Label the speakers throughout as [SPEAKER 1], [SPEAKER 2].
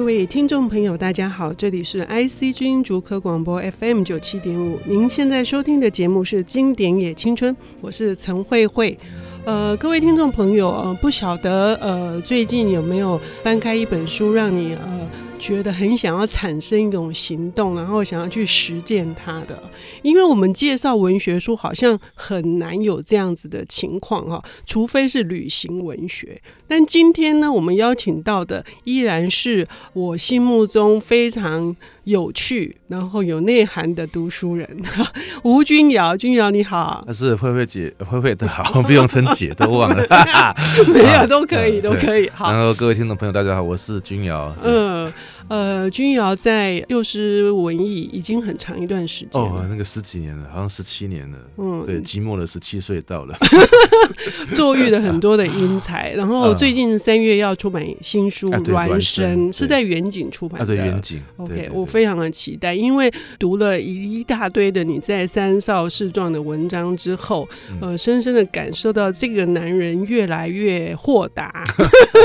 [SPEAKER 1] 各位听众朋友，大家好，这里是 IC 之音竹科广播 FM 九七点五，您现在收听的节目是《经典也青春》，我是陈慧慧。呃，各位听众朋友，呃，不晓得呃，最近有没有翻开一本书，让你呃觉得很想要产生一种行动，然后想要去实践它的？因为我们介绍文学书，好像很难有这样子的情况哈，除非是旅行文学。但今天呢，我们邀请到的依然是我心目中非常有趣，然后有内涵的读书人 吴君瑶。君瑶你好，
[SPEAKER 2] 那是慧慧姐，慧慧的好，不用称姐都忘了，
[SPEAKER 1] 没有都可以，都可以。好，
[SPEAKER 2] 然后各位听众朋友，大家好，我是君瑶。
[SPEAKER 1] 嗯。呃，君瑶在幼师文艺已经很长一段时间
[SPEAKER 2] 哦，那个十几年了，好像十七年了。嗯，对，寂寞的十七岁到了，
[SPEAKER 1] 作育了很多的英才。然后最近三月要出版新书《孪生》，是在远景出版的。
[SPEAKER 2] 对，远景。
[SPEAKER 1] OK，我非常的期待，因为读了一大堆的你在三少事状的文章之后，呃，深深的感受到这个男人越来越豁达。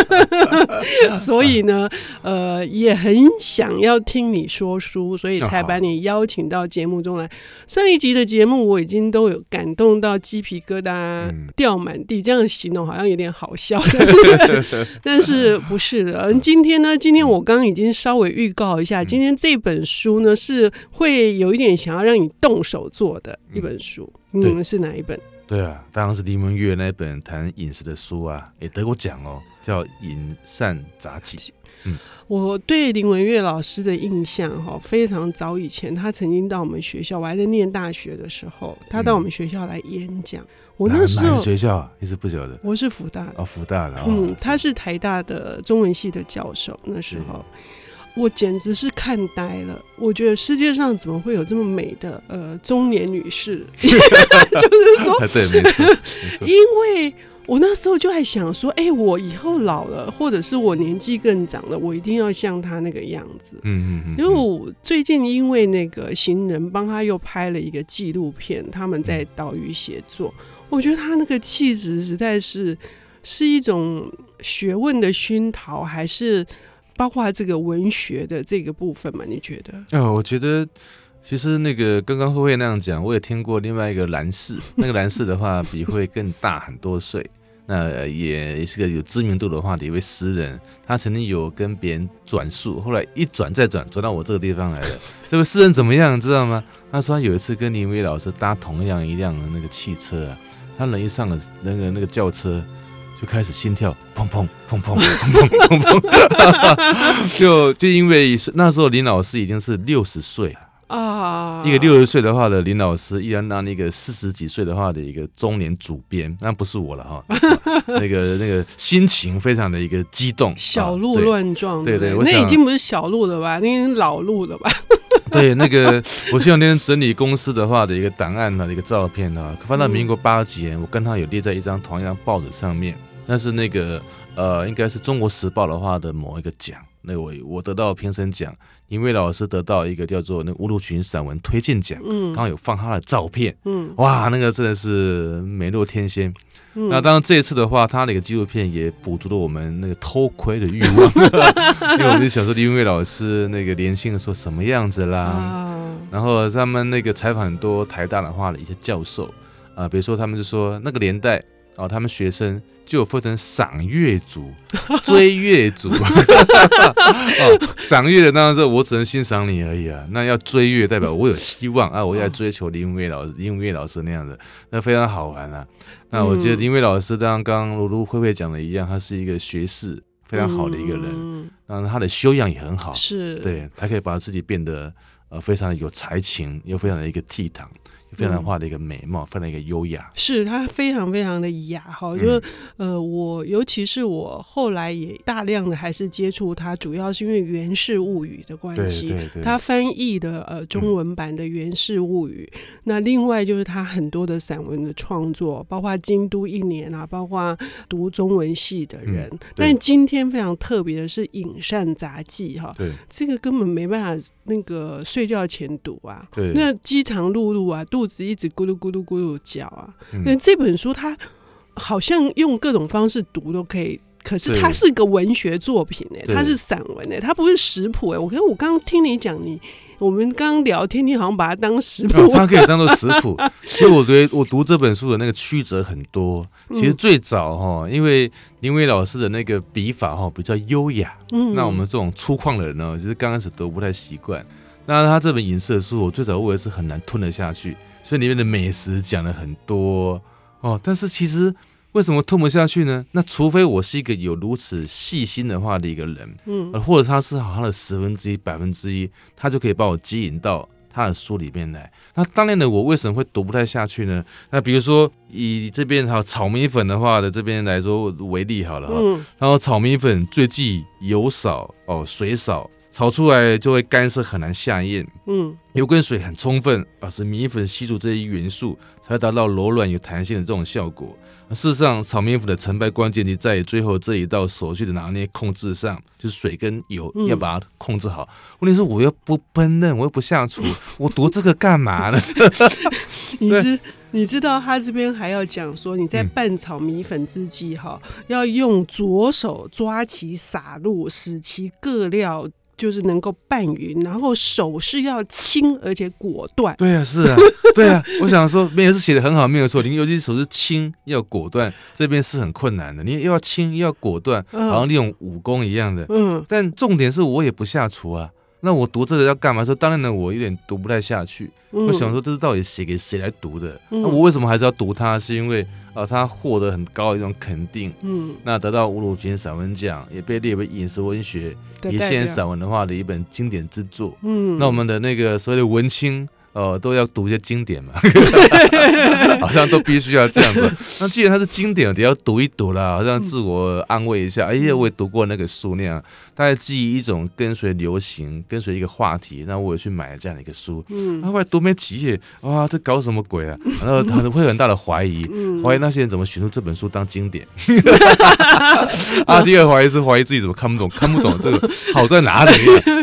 [SPEAKER 1] 所以呢，呃，也很。很想要听你说书，所以才把你邀请到节目中来。上一集的节目我已经都有感动到鸡皮疙瘩掉满地，这样形容好像有点好笑，但是不是的。今天呢，今天我刚刚已经稍微预告一下，今天这本书呢是会有一点想要让你动手做的一本书。你们是哪一本？
[SPEAKER 2] 对啊，当然是林文月那本谈饮食的书啊，也得过奖哦，叫《饮膳杂记》。嗯，
[SPEAKER 1] 我对林文月老师的印象哈，非常早以前，他曾经到我们学校，我还在念大学的时候，他到我们学校来演讲。嗯、我那时候
[SPEAKER 2] 学校一直不晓得，
[SPEAKER 1] 我是福大的
[SPEAKER 2] 哦，福大的，
[SPEAKER 1] 嗯，他是台大的中文系的教授。那时候我简直是看呆了，我觉得世界上怎么会有这么美的呃中年女士？就是说，
[SPEAKER 2] 对，没错，
[SPEAKER 1] 因为。我那时候就在想说，哎、欸，我以后老了，或者是我年纪更长了，我一定要像他那个样子。嗯嗯嗯。因为我最近因为那个行人帮他又拍了一个纪录片，他们在岛屿写作，我觉得他那个气质实在是是一种学问的熏陶，还是包括这个文学的这个部分嘛？你觉得？
[SPEAKER 2] 呃，我觉得。其实那个刚刚慧慧那样讲，我也听过另外一个兰氏，那个兰氏的话比慧更大很多岁，那也是个有知名度的话的一位诗人，他曾经有跟别人转述，后来一转再转，转到我这个地方来了。这位诗人怎么样，知道吗？他说他有一次跟林威老师搭同样一辆的那个汽车啊，他人一上了那个那个轿车，就开始心跳砰砰砰砰砰砰砰砰，就就因为那时候林老师已经是六十岁。啊，一个六十岁的话的林老师，依然让那个四十几岁的话的一个中年主编，那不是我了哈，那 个那个心情非常的一个激动，
[SPEAKER 1] 小鹿乱撞，
[SPEAKER 2] 对对，
[SPEAKER 1] 那已经不是小鹿了吧，那已经老鹿了吧？
[SPEAKER 2] 对，那个我前两天整理公司的话的一个档案的一个照片呢，翻到民国八十几年，我跟他有列在一张同样报纸上面，那是那个呃，应该是中国时报的话的某一个奖。那我我得到评审奖，因为老师得到一个叫做那乌鲁群散文推荐奖，嗯，刚好有放他的照片，嗯，哇，那个真的是美若天仙。嗯、那当然这一次的话，他那个纪录片也补足了我们那个偷窥的欲望，因为我就想说林伟老师那个年轻的时候什么样子啦，啊、然后他们那个采访很多台大的话的一些教授啊，比如说他们就说那个年代。哦，他们学生就有分成赏月组、追月组。哦，赏月的当然是我只能欣赏你而已啊。那要追月，代表我有希望啊，我要追求林文月老师、林文月老师那样的，那非常好玩啊。那我觉得林文月老师，当刚刚如如慧慧讲的一样，他是一个学士非常好的一个人，然后他的修养也很好，是对，他可以把自己变得呃非常的有才情，又非常的一个倜傥。非常化的一个美貌，非常一个优雅，
[SPEAKER 1] 是它非常非常的雅哈。就是呃，我尤其是我后来也大量的还是接触它，主要是因为《源氏物语》的关系，他翻译的呃中文版的《源氏物语》。那另外就是他很多的散文的创作，包括京都一年啊，包括读中文系的人。但今天非常特别的是《影善杂记》哈，对，这个根本没办法那个睡觉前读啊，对，那饥肠辘辘啊，肚子一直咕噜咕噜咕噜叫啊！那、嗯、这本书它好像用各种方式读都可以可是它是个文学作品哎，
[SPEAKER 2] 对
[SPEAKER 1] 它是散文哎，它不是食谱哎。我我刚刚听你讲你。我们刚聊天，你好像把它当食谱，
[SPEAKER 2] 它可以当做食谱。其实我觉得我读这本书的那个曲折很多。其实最早哈，因为林伟老师的那个笔法哈比较优雅，嗯，那我们这种粗犷的人呢，其实刚开始读不太习惯。那他这本饮食的书，我最早我也是很难吞得下去，所以里面的美食讲了很多哦，但是其实。为什么吞不下去呢？那除非我是一个有如此细心的话的一个人，嗯，或者他是好像的十分之一、百分之一，他就可以把我吸引到他的书里面来。那当年的我为什么会读不太下去呢？那比如说以这边哈炒米粉的话的这边来说为例好了哈，嗯，然后炒米粉最忌油少哦，水少。炒出来就会干涩，很难下咽。嗯，油跟水很充分，而使米粉吸住这些元素，才会达到柔软有弹性的这种效果。事实上，炒米粉的成败关键就在于最后这一道手续的拿捏控制上，就是水跟油要把它控制好。问题是我又不烹饪，我又不下厨，我读这个干嘛呢？
[SPEAKER 1] 你知你知道他这边还要讲说，你在拌炒米粉之际，哈、嗯，要用左手抓起撒入，使其各料。就是能够拌匀，然后手是要轻而且果断。
[SPEAKER 2] 对啊，是啊，对啊。我想说，没有是写的很好，没有错。你尤其手是轻要果断，这边是很困难的。你又要轻又要果断，好像利用武功一样的。嗯。但重点是我也不下厨啊。那我读这个要干嘛？说当然呢，我有点读不太下去。嗯、我想说，这是到底写给谁来读的？嗯、那我为什么还是要读它？是因为啊，它获得很高的一种肯定。嗯，那得到吴鲁军散文奖，也被列为饮食文学、一线散文的话的一本经典之作。嗯，那我们的那个所谓的文青。哦，都要读一些经典嘛，好像都必须要这样子。那既然它是经典，得要读一读啦，好像自我安慰一下。哎呀，我也读过那个书那样，大概基于一种跟随流行，跟随一个话题，那我也去买了这样的一个书。嗯，后来读没几页，哇，这搞什么鬼啊？然后他会很大的怀疑，怀疑那些人怎么选出这本书当经典。啊，第二怀疑是怀疑自己怎么看不懂，看不懂这个好在哪里？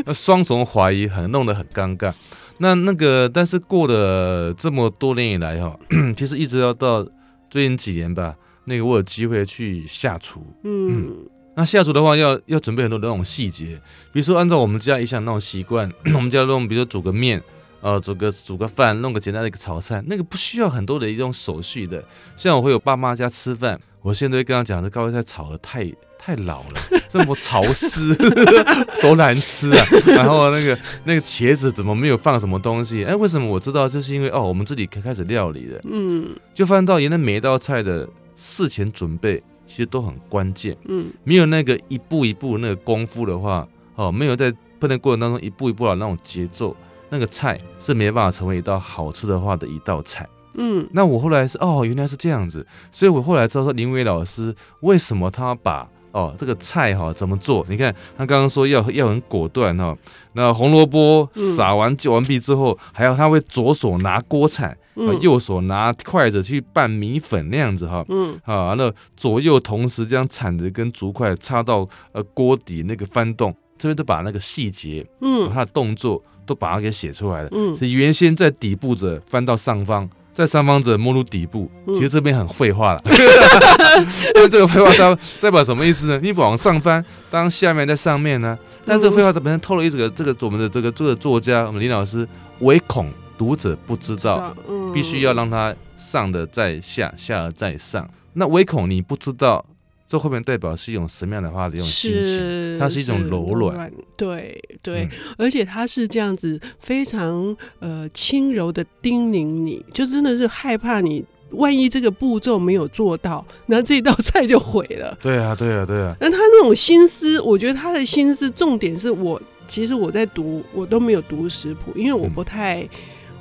[SPEAKER 2] 那双重怀疑很弄得很尴尬。那那个，但是过了这么多年以来哈，其实一直要到最近几年吧，那个我有机会去下厨，嗯，嗯，那下厨的话要要准备很多的那种细节，比如说按照我们家一向那种习惯，我们家那种比如说煮个面，呃，煮个煮个饭，弄个简单的一个炒菜，那个不需要很多的一种手续的。像我会有爸妈家吃饭，我现在会跟他讲，这高丽菜炒的太。太老了，这么潮湿，多难吃啊！然后那个那个茄子怎么没有放什么东西？哎，为什么我知道？就是因为哦，我们自己开开始料理的，嗯，就发现到原来每一道菜的事前准备其实都很关键，嗯，没有那个一步一步那个功夫的话，哦，没有在烹饪过程当中一步一步的那种节奏，那个菜是没办法成为一道好吃的话的一道菜。嗯，那我后来是哦，原来是这样子，所以我后来知道说林伟老师为什么他把哦，这个菜哈怎么做？你看他刚刚说要要很果断哈。那红萝卜撒完就完毕之后，还要他会左手拿锅铲，右手拿筷子去拌米粉那样子哈。嗯，啊，那左右同时这样铲子跟竹筷插到呃锅底那个翻动，这边都把那个细节，嗯，他的动作都把它给写出来了。嗯，是原先在底部者翻到上方。在三方者摸入底部，其实这边很废话了，嗯、因为这个废话它代表什么意思呢？你往上翻，当下面在上面呢？但这个废话它本身透露一个这个我们的这个这个作家我们林老师唯恐读者不知道，必须要让他上的在下，下而在上。那唯恐你不知道。这后面代表是一种什么样的话的一种心情？它是一种柔软，
[SPEAKER 1] 对对，嗯、而且它是这样子非常呃轻柔的叮咛你，就真的是害怕你万一这个步骤没有做到，那这道菜就毁了。
[SPEAKER 2] 对啊，对啊，对啊。
[SPEAKER 1] 那他那种心思，我觉得他的心思重点是我其实我在读，我都没有读食谱，因为我不太，嗯、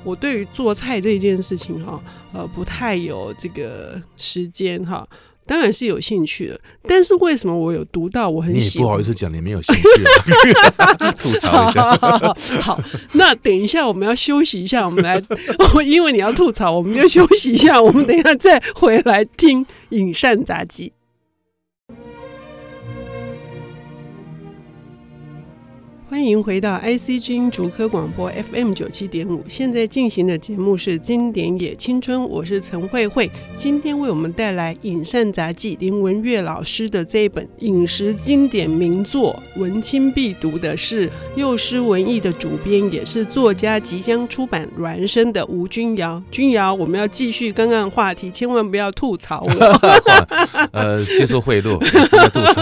[SPEAKER 1] 我对于做菜这件事情哈，呃，不太有这个时间哈。当然是有兴趣的，但是为什么我有读到我很喜欢？
[SPEAKER 2] 你不好意思讲你没有兴趣，吐槽一下。
[SPEAKER 1] 好，那等一下我们要休息一下，我们来，因为你要吐槽，我们就休息一下，我们等一下再回来听影山杂记。欢迎回到 IC 之音竹科广播 FM 九七点五，现在进行的节目是《经典也青春》，我是陈慧慧。今天为我们带来《饮膳杂记》林文月老师的这一本饮食经典名作，文青必读的是幼师文艺的主编，也是作家，即将出版《孪生》的吴君尧。君尧，我们要继续刚刚话题，千万不要吐槽我。
[SPEAKER 2] 呃，接受贿赂，不要吐槽。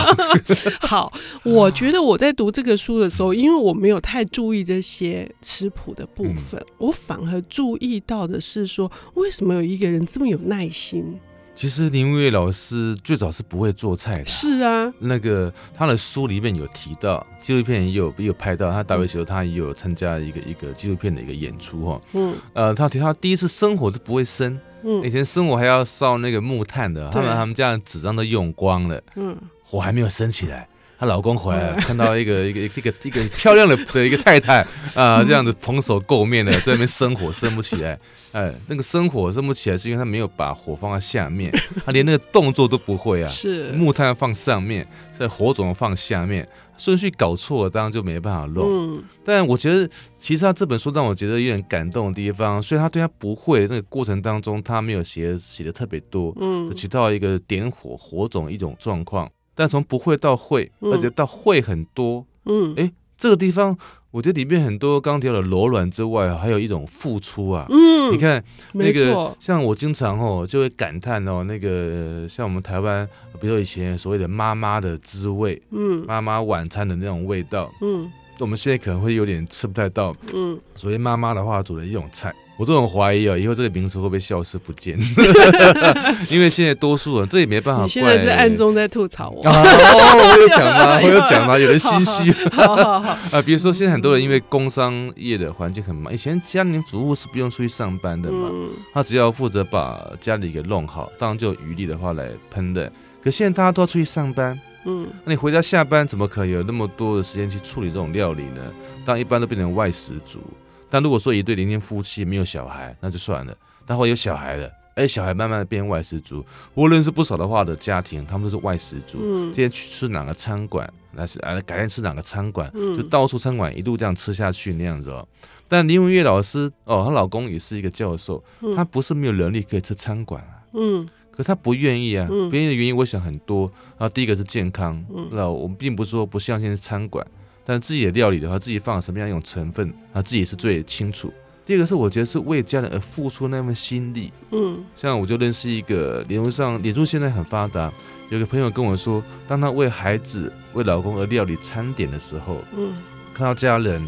[SPEAKER 1] 好，我觉得我在读这个书的时候。因为我没有太注意这些食谱的部分，嗯、我反而注意到的是说，为什么有一个人这么有耐心？
[SPEAKER 2] 其实林文月老师最早是不会做菜的，
[SPEAKER 1] 是啊，
[SPEAKER 2] 那个他的书里面有提到，纪录片也有也有拍到，他大学时候他也有参加一个一个纪录片的一个演出哈，嗯，呃，他提到第一次生火都不会生，嗯，以前生火还要烧那个木炭的，他们他们家的纸张都用光了，嗯，火还没有升起来。她老公回来了，看到一个一个一个一个漂亮的 的一个太太啊，这样子蓬首垢面的在那边生火生不起来，哎，那个生火生不起来是因为他没有把火放在下面，他连那个动作都不会啊，是。木炭要放上面，在火种放下面，顺序搞错了，当然就没办法弄。嗯，但我觉得其实他这本书让我觉得有点感动的地方，所以他对他不会那个过程当中，他没有写写的特别多，嗯，提到一个点火火种一种状况。但从不会到会，而且到会很多，嗯，哎，这个地方我觉得里面很多刚提到的柔软之外，还有一种付出啊，嗯，你看那个像我经常哦就会感叹哦，那个像我们台湾，比如说以前所谓的妈妈的滋味，嗯，妈妈晚餐的那种味道，嗯，我们现在可能会有点吃不太到，嗯，所谓妈妈的话煮的一种菜。我都很怀疑啊，以后这个名词会不会消失不见？因为现在多数人这也没办法怪。你
[SPEAKER 1] 现在是暗中在吐槽我？
[SPEAKER 2] 哦，我有讲吗？我有讲吗？有人心虚。好好好 啊，比如说现在很多人因为工商业的环境很忙，以前家庭主妇是不用出去上班的嘛，他只要负责把家里给弄好，当然就有余力的话来喷的。可现在大家都要出去上班，嗯，那你回家下班怎么可能有那么多的时间去处理这种料理呢？当然一般都变成外食族。但如果说一对年轻夫妻没有小孩，那就算了。但会有小孩了，哎，小孩慢慢的变外食族。我认识不少的话的家庭，他们都是外食族。嗯，今天去吃哪个餐馆，那是啊，改天吃哪个餐馆，嗯，就到处餐馆一路这样吃下去那样子哦。但林文月老师哦，她老公也是一个教授，他不是没有能力可以吃餐馆啊，嗯，可他不愿意啊，不愿意的原因我想很多啊。第一个是健康，那我们并不是说不相信餐馆。但自己的料理的话，自己放了什么样一种成分，他自己是最清楚。第二个是，我觉得是为家人而付出那份心力。嗯，像我就认识一个，脸书上，脸书现在很发达，有个朋友跟我说，当他为孩子、为老公而料理餐点的时候，嗯，看到家人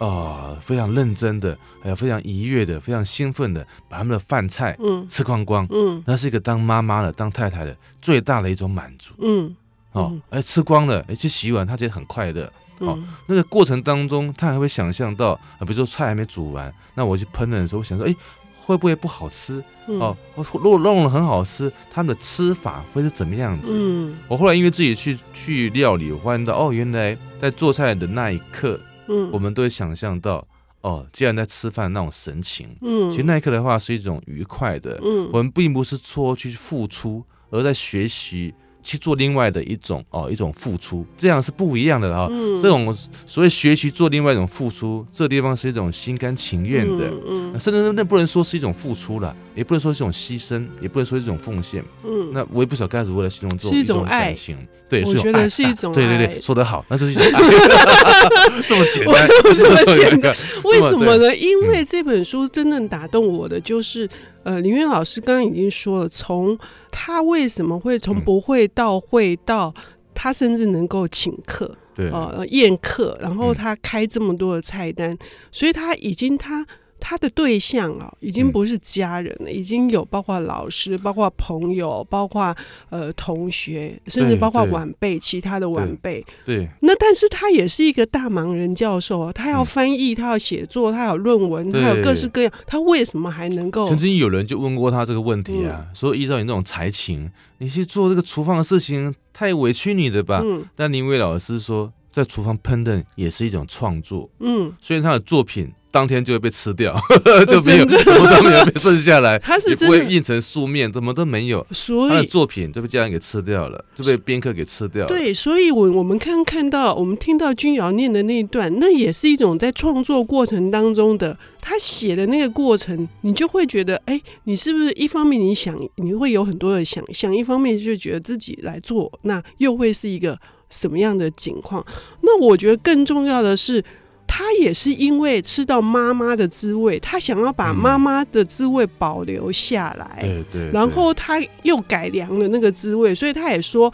[SPEAKER 2] 啊、呃、非常认真的，还有非常愉悦的、非常兴奋的把他们的饭菜嗯吃光光，嗯，那是一个当妈妈的、当太太的最大的一种满足。嗯，哦，哎吃光了，哎去洗碗，他觉得很快乐。哦，那个过程当中，他还会想象到啊，比如说菜还没煮完，那我去烹饪的时候，我想说，哎，会不会不好吃？哦，如果弄了很好吃，他们的吃法会是怎么样子？嗯，我后来因为自己去去料理，我发现到，哦，原来在做菜的那一刻，嗯，我们都会想象到，哦，既然在吃饭那种神情，嗯，其实那一刻的话是一种愉快的，嗯，我们并不是说去付出，而在学习。去做另外的一种哦，一种付出，这样是不一样的哈、哦。嗯、这种所谓学习做另外一种付出，这地方是一种心甘情愿的，嗯嗯、甚至那不能说是一种付出了，也不能说是一种牺牲，也不能说是一种奉献。嗯，那我也不晓得该如何来形容这种，是一种爱情。对，我觉得是一种爱。对对对，说得好，那就是一种爱。这么简单，这么简单，
[SPEAKER 1] 为什么呢？因为这本书真正打动我的就是。呃，林元老师刚刚已经说了，从他为什么会从不会到会到，他甚至能够请客，对，呃，宴客，然后他开这么多的菜单，嗯、所以他已经他。他的对象啊，已经不是家人了，嗯、已经有包括老师、包括朋友、包括呃同学，甚至包括晚辈，其他的晚辈。对。那但是他也是一个大忙人教授啊，他要翻译，他要写作，他有论文，他有各式各样，他为什么还能够？
[SPEAKER 2] 曾经有人就问过他这个问题啊，嗯、说依照你那种才情，你去做这个厨房的事情，太委屈你的吧？嗯。但林伟老师说。在厨房烹饪也是一种创作。
[SPEAKER 1] 嗯，
[SPEAKER 2] 虽然他的作品。当天就会被吃掉，就没有什么都没有被剩下来，
[SPEAKER 1] 他是
[SPEAKER 2] 也不会印成书面，怎么都没有，
[SPEAKER 1] 所以
[SPEAKER 2] 他的作品就被家人给吃掉了，就被宾客给吃掉了。
[SPEAKER 1] 对，所以我我们看看到，我们听到君瑶念的那一段，那也是一种在创作过程当中的他写的那个过程，你就会觉得，哎，你是不是一方面你想你会有很多的想象，一方面就觉得自己来做，那又会是一个什么样的景况？那我觉得更重要的是。他也是因为吃到妈妈的滋味，他想要把妈妈的滋味保留下来，
[SPEAKER 2] 对对。
[SPEAKER 1] 然后他又改良了那个滋味，所以他也说，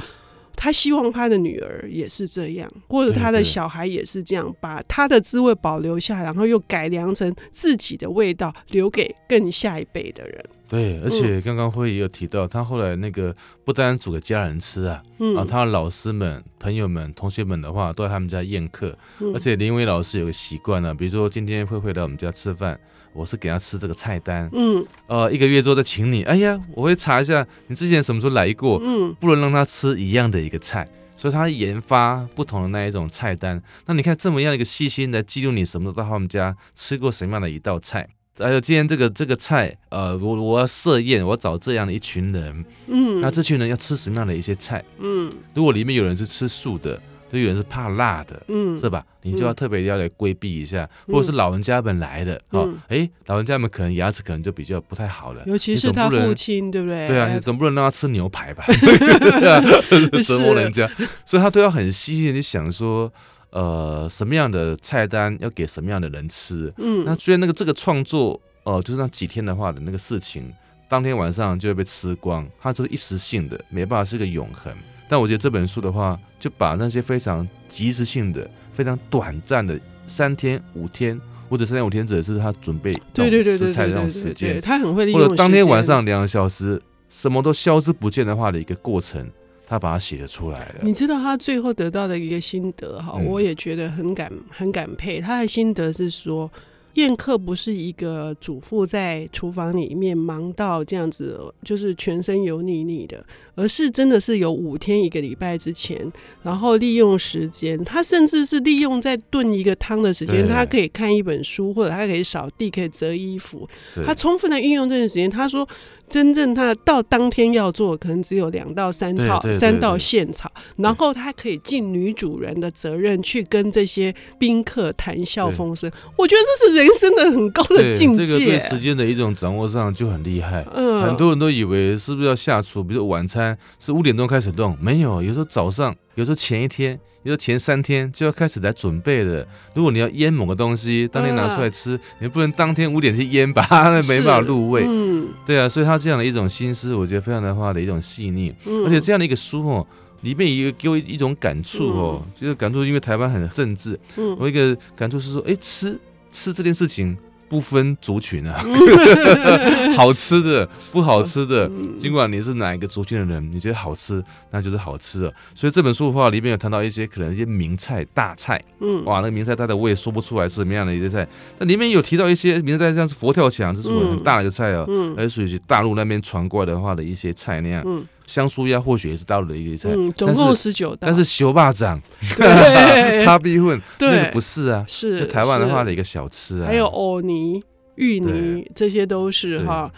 [SPEAKER 1] 他希望他的女儿也是这样，或者他的小孩也是这样，把他的滋味保留下来，然后又改良成自己的味道，留给更下一辈的人。
[SPEAKER 2] 对，而且刚刚慧也有提到，他后来那个不单煮给家人吃啊，嗯、啊，他的老师们、朋友们、同学们的话，都在他们家宴客。嗯、而且林伟老师有个习惯呢，比如说今天慧慧来我们家吃饭，我是给他吃这个菜单，嗯，呃，一个月之后再请你，哎呀，我会查一下你之前什么时候来过，嗯，不能让他吃一样的一个菜，所以他研发不同的那一种菜单。那你看这么样一个细心的记录，你什么时候到他们家吃过什么样的一道菜？还有今天这个这个菜，呃，我我要设宴，我要找这样的一群人，嗯，那这群人要吃什么样的一些菜，嗯，如果里面有人是吃素的，就有人是怕辣的，嗯，是吧？你就要特别要来规避一下，嗯、或者是老人家们来的，嗯、哦，哎，老人家们可能牙齿可能就比较不太好了，
[SPEAKER 1] 尤其是他父亲，对不对？
[SPEAKER 2] 对啊，你总不能让他吃牛排吧？折磨人家，所以他都要很细心的想说。呃，什么样的菜单要给什么样的人吃？嗯，那虽然那个这个创作，呃，就是那几天的话的那个事情，当天晚上就会被吃光，它就是一时性的，没办法是个永恒。但我觉得这本书的话，就把那些非常即时性的、非常短暂的三天、五天，或者三天五天，指的是他准备对对对食材的那种时间，
[SPEAKER 1] 他很会利用，
[SPEAKER 2] 或者当天晚上两个小时，什么都消失不见的话的一个过程。他把它写了出来了。
[SPEAKER 1] 你知道他最后得到的一个心得哈，嗯、我也觉得很感很感佩。他的心得是说，宴客不是一个主妇在厨房里面忙到这样子，就是全身油腻腻的，而是真的是有五天一个礼拜之前，然后利用时间，他甚至是利用在炖一个汤的时间，他可以看一本书，或者他可以扫地，可以折衣服，他充分的运用这段时间。他说。真正他到当天要做，可能只有两到三炒，三到现炒，然后他可以尽女主人的责任去跟这些宾客谈笑风生。我觉得这是人生的很高的境界。
[SPEAKER 2] 这个对时间的一种掌握上就很厉害。嗯，很多人都以为是不是要下厨，比如晚餐是五点钟开始动，没有，有时候早上，有时候前一天。有时候前三天就要开始来准备的，如果你要腌某个东西，当天拿出来吃，啊、你不能当天五点去腌吧，那 没办法入味。嗯，对啊，所以他这样的一种心思，我觉得非常的话的一种细腻，嗯、而且这样的一个书哦，里面一个给我一种感触哦，嗯、就是感触，因为台湾很政治，嗯，我一个感触是说，哎，吃吃这件事情。不分族群啊，好吃的不好吃的，尽管你是哪一个族群的人，你觉得好吃，那就是好吃的。所以这本书的话，里面有谈到一些可能一些名菜大菜，嗯，哇，那个名菜大菜我也说不出来是什么样的一些菜。但里面有提到一些名菜，像是佛跳墙，这是属于很大的一个菜啊，嗯，而属于大陆那边传过来的话的一些菜那样。嗯，香酥鸭或许也是大陆的一个菜，
[SPEAKER 1] 嗯，总共十九道。
[SPEAKER 2] 但是修霸掌，叉逼混，那个不是啊，是台湾的话的一个小吃啊，
[SPEAKER 1] 还有藕泥。芋泥，这些都是哈，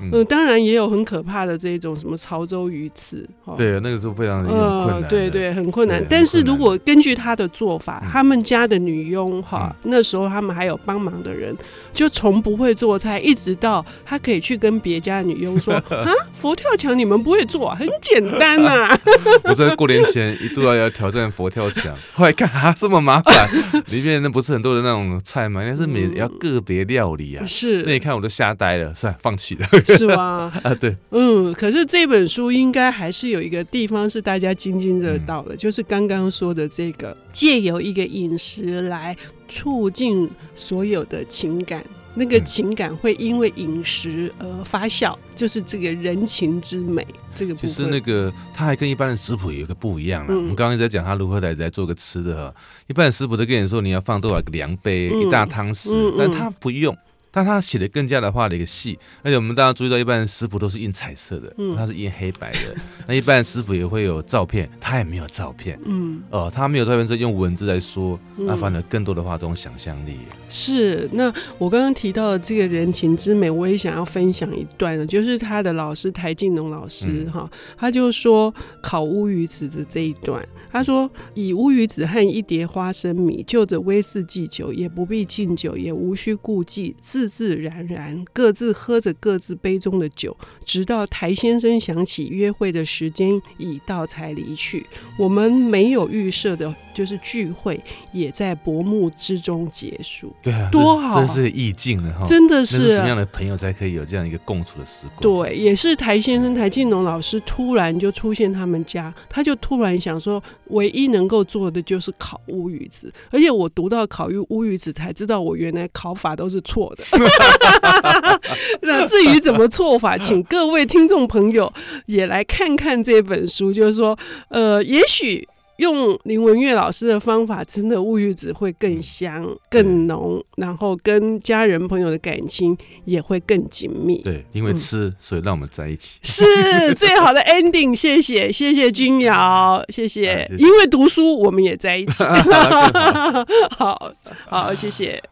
[SPEAKER 1] 嗯，当然也有很可怕的这种什么潮州鱼翅，
[SPEAKER 2] 对，那个时候非常的困难，
[SPEAKER 1] 对对，很困难。但是如果根据他的做法，他们家的女佣哈，那时候他们还有帮忙的人，就从不会做菜，一直到他可以去跟别家的女佣说 啊，佛跳墙你们不会做，很简单呐。
[SPEAKER 2] 我在过年前一度要要挑战佛跳墙，后来看啊这么麻烦，里面那不是很多的那种菜嘛？应该是每要个别料理啊。是，那你看我都吓呆了，算了，放弃了。
[SPEAKER 1] 是吗？啊，
[SPEAKER 2] 对，
[SPEAKER 1] 嗯，可是这本书应该还是有一个地方是大家津津乐道的，嗯、就是刚刚说的这个，借由一个饮食来促进所有的情感，那个情感会因为饮食而发酵，嗯、就是这个人情之美。这个
[SPEAKER 2] 其实那个他还跟一般的食谱有一个不一样了。嗯、我们刚刚在讲他如何来来做个吃的哈，一般的食谱都跟你说你要放多少个量杯，嗯、一大汤匙，但他不用。但他写的更加的画的一个细，而且我们大家注意到，一般食谱都是印彩色的，嗯，他是印黑白的。那一般食谱也会有照片，他也没有照片，嗯，哦，他没有照片，是用文字来说，那反而更多的话，这种想象力。
[SPEAKER 1] 是，那我刚刚提到的这个人情之美，我也想要分享一段呢，就是他的老师台静农老师哈，嗯、他就说烤乌鱼子的这一段，他说以乌鱼子和一碟花生米，就着威士忌酒，也不必敬酒，也无需顾忌，自自然然各自喝着各自杯中的酒，直到台先生想起约会的时间已到才离去。我们没有预设的。就是聚会也在薄暮之中结束，
[SPEAKER 2] 对啊，
[SPEAKER 1] 多好，
[SPEAKER 2] 真是意境了哈，
[SPEAKER 1] 真的是，
[SPEAKER 2] 是什么样的朋友才可以有这样一个共处的时光？
[SPEAKER 1] 对，也是台先生台静农老师突然就出现他们家，他就突然想说，唯一能够做的就是烤乌鱼子，而且我读到烤鱼乌鱼子才知道，我原来烤法都是错的。那至于怎么错法，请各位听众朋友也来看看这本书，就是说，呃，也许。用林文月老师的方法，真的物欲子会更香、更浓，然后跟家人朋友的感情也会更紧密。
[SPEAKER 2] 对，因为吃，嗯、所以让我们在一起，
[SPEAKER 1] 是最好的 ending。谢谢，谢谢君瑶，谢谢。谢谢因为读书，我们也在一起。好好，好，谢谢。